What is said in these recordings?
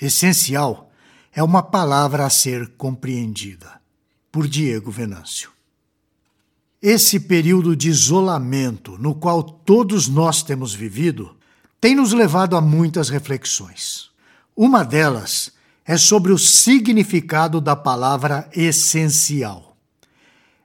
Essencial é uma palavra a ser compreendida. Por Diego Venâncio. Esse período de isolamento no qual todos nós temos vivido tem nos levado a muitas reflexões. Uma delas é sobre o significado da palavra essencial.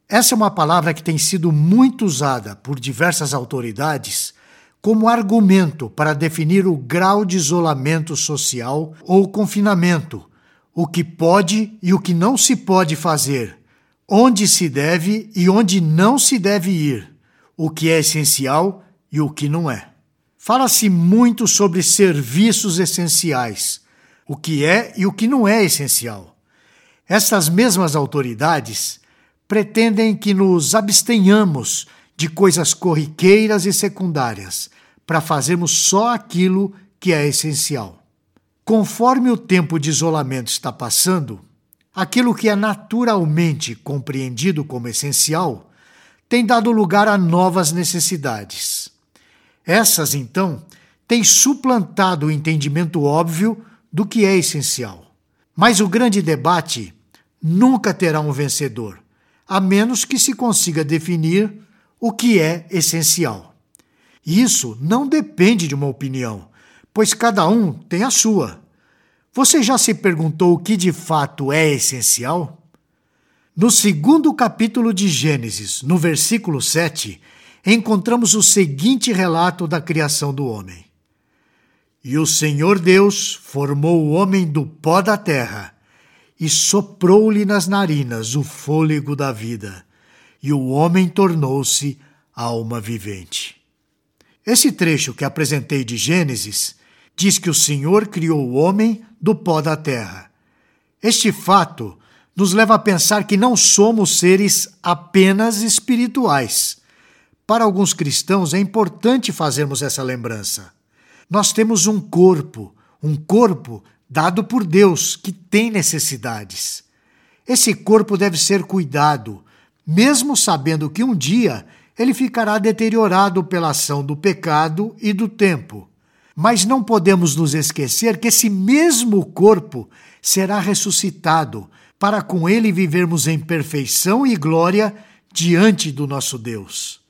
Essa é uma palavra que tem sido muito usada por diversas autoridades como argumento para definir o grau de isolamento social ou confinamento, o que pode e o que não se pode fazer, onde se deve e onde não se deve ir, o que é essencial e o que não é. Fala-se muito sobre serviços essenciais, o que é e o que não é essencial. Essas mesmas autoridades pretendem que nos abstenhamos de coisas corriqueiras e secundárias para fazermos só aquilo que é essencial. Conforme o tempo de isolamento está passando, aquilo que é naturalmente compreendido como essencial tem dado lugar a novas necessidades. Essas, então, têm suplantado o entendimento óbvio do que é essencial. Mas o grande debate nunca terá um vencedor, a menos que se consiga definir o que é essencial. Isso não depende de uma opinião, pois cada um tem a sua. Você já se perguntou o que de fato é essencial? No segundo capítulo de Gênesis, no versículo 7, encontramos o seguinte relato da criação do homem. E o Senhor Deus formou o homem do pó da terra e soprou-lhe nas narinas o fôlego da vida, e o homem tornou-se alma vivente. Esse trecho que apresentei de Gênesis diz que o Senhor criou o homem do pó da terra. Este fato nos leva a pensar que não somos seres apenas espirituais. Para alguns cristãos é importante fazermos essa lembrança. Nós temos um corpo, um corpo dado por Deus que tem necessidades. Esse corpo deve ser cuidado, mesmo sabendo que um dia ele ficará deteriorado pela ação do pecado e do tempo. Mas não podemos nos esquecer que esse mesmo corpo será ressuscitado para com ele vivermos em perfeição e glória diante do nosso Deus.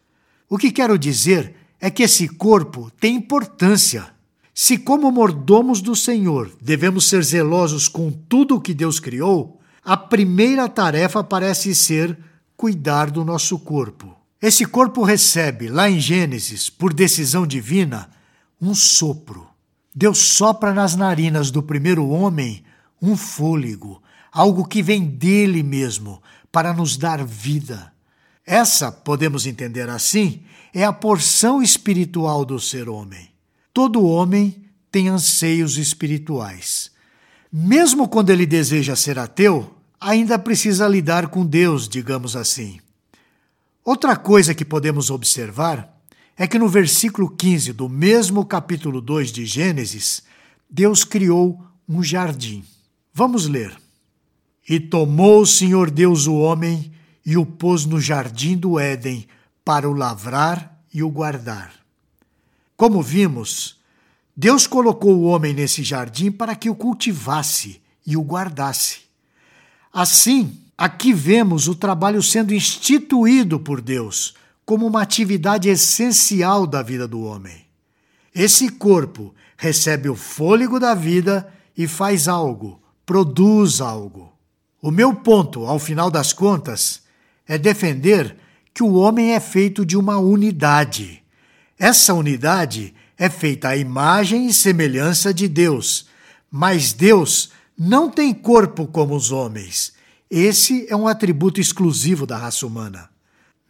O que quero dizer é que esse corpo tem importância. Se, como mordomos do Senhor, devemos ser zelosos com tudo o que Deus criou, a primeira tarefa parece ser cuidar do nosso corpo. Esse corpo recebe, lá em Gênesis, por decisão divina, um sopro. Deus sopra nas narinas do primeiro homem um fôlego, algo que vem dele mesmo, para nos dar vida. Essa, podemos entender assim, é a porção espiritual do ser homem. Todo homem tem anseios espirituais. Mesmo quando ele deseja ser ateu, ainda precisa lidar com Deus, digamos assim. Outra coisa que podemos observar é que no versículo 15 do mesmo capítulo 2 de Gênesis, Deus criou um jardim. Vamos ler. E tomou o Senhor Deus o homem e o pôs no jardim do Éden para o lavrar e o guardar. Como vimos, Deus colocou o homem nesse jardim para que o cultivasse e o guardasse. Assim, aqui vemos o trabalho sendo instituído por Deus como uma atividade essencial da vida do homem. Esse corpo recebe o fôlego da vida e faz algo, produz algo. O meu ponto, ao final das contas, é defender que o homem é feito de uma unidade. Essa unidade é feita à imagem e semelhança de Deus, mas Deus não tem corpo como os homens. Esse é um atributo exclusivo da raça humana.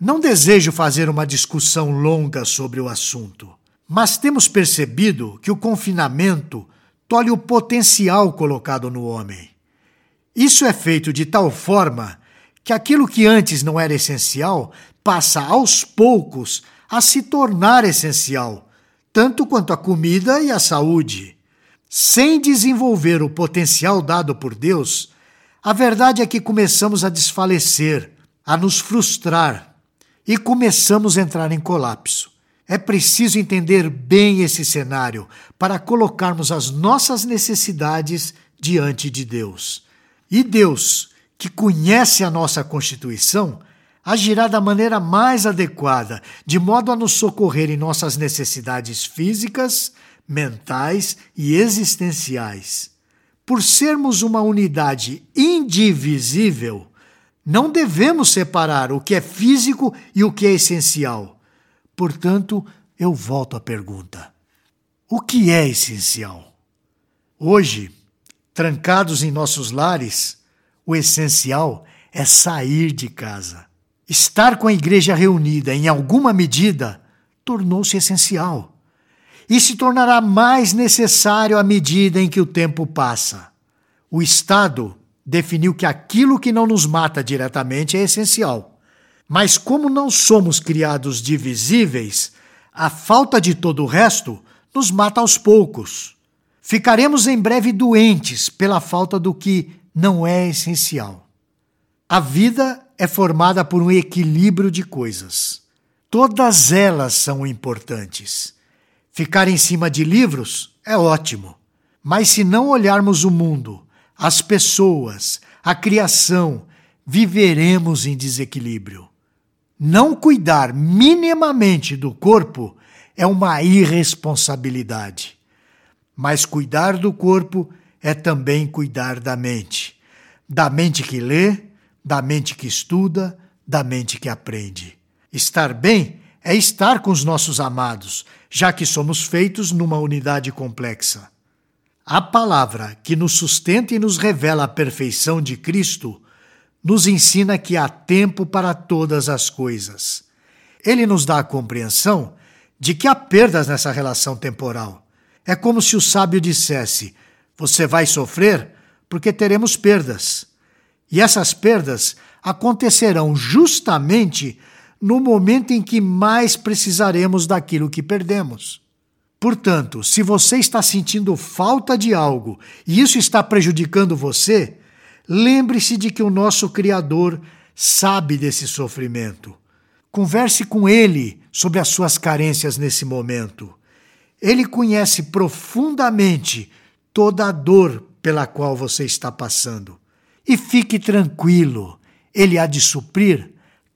Não desejo fazer uma discussão longa sobre o assunto, mas temos percebido que o confinamento tolhe o potencial colocado no homem. Isso é feito de tal forma que aquilo que antes não era essencial passa aos poucos a se tornar essencial, tanto quanto a comida e a saúde. Sem desenvolver o potencial dado por Deus, a verdade é que começamos a desfalecer, a nos frustrar e começamos a entrar em colapso. É preciso entender bem esse cenário para colocarmos as nossas necessidades diante de Deus. E Deus, que conhece a nossa Constituição, agirá da maneira mais adequada, de modo a nos socorrer em nossas necessidades físicas, mentais e existenciais. Por sermos uma unidade indivisível, não devemos separar o que é físico e o que é essencial. Portanto, eu volto à pergunta: o que é essencial? Hoje, trancados em nossos lares, o essencial é sair de casa. Estar com a igreja reunida, em alguma medida, tornou-se essencial. E se tornará mais necessário à medida em que o tempo passa. O Estado definiu que aquilo que não nos mata diretamente é essencial. Mas como não somos criados divisíveis, a falta de todo o resto nos mata aos poucos. Ficaremos em breve doentes pela falta do que não é essencial. A vida é formada por um equilíbrio de coisas. Todas elas são importantes. Ficar em cima de livros é ótimo, mas se não olharmos o mundo as pessoas, a criação, viveremos em desequilíbrio. Não cuidar minimamente do corpo é uma irresponsabilidade. Mas cuidar do corpo é também cuidar da mente. Da mente que lê, da mente que estuda, da mente que aprende. Estar bem é estar com os nossos amados, já que somos feitos numa unidade complexa. A palavra que nos sustenta e nos revela a perfeição de Cristo nos ensina que há tempo para todas as coisas. Ele nos dá a compreensão de que há perdas nessa relação temporal. É como se o sábio dissesse: Você vai sofrer porque teremos perdas. E essas perdas acontecerão justamente no momento em que mais precisaremos daquilo que perdemos. Portanto, se você está sentindo falta de algo e isso está prejudicando você, lembre-se de que o nosso Criador sabe desse sofrimento. Converse com ele sobre as suas carências nesse momento. Ele conhece profundamente toda a dor pela qual você está passando. E fique tranquilo, ele há de suprir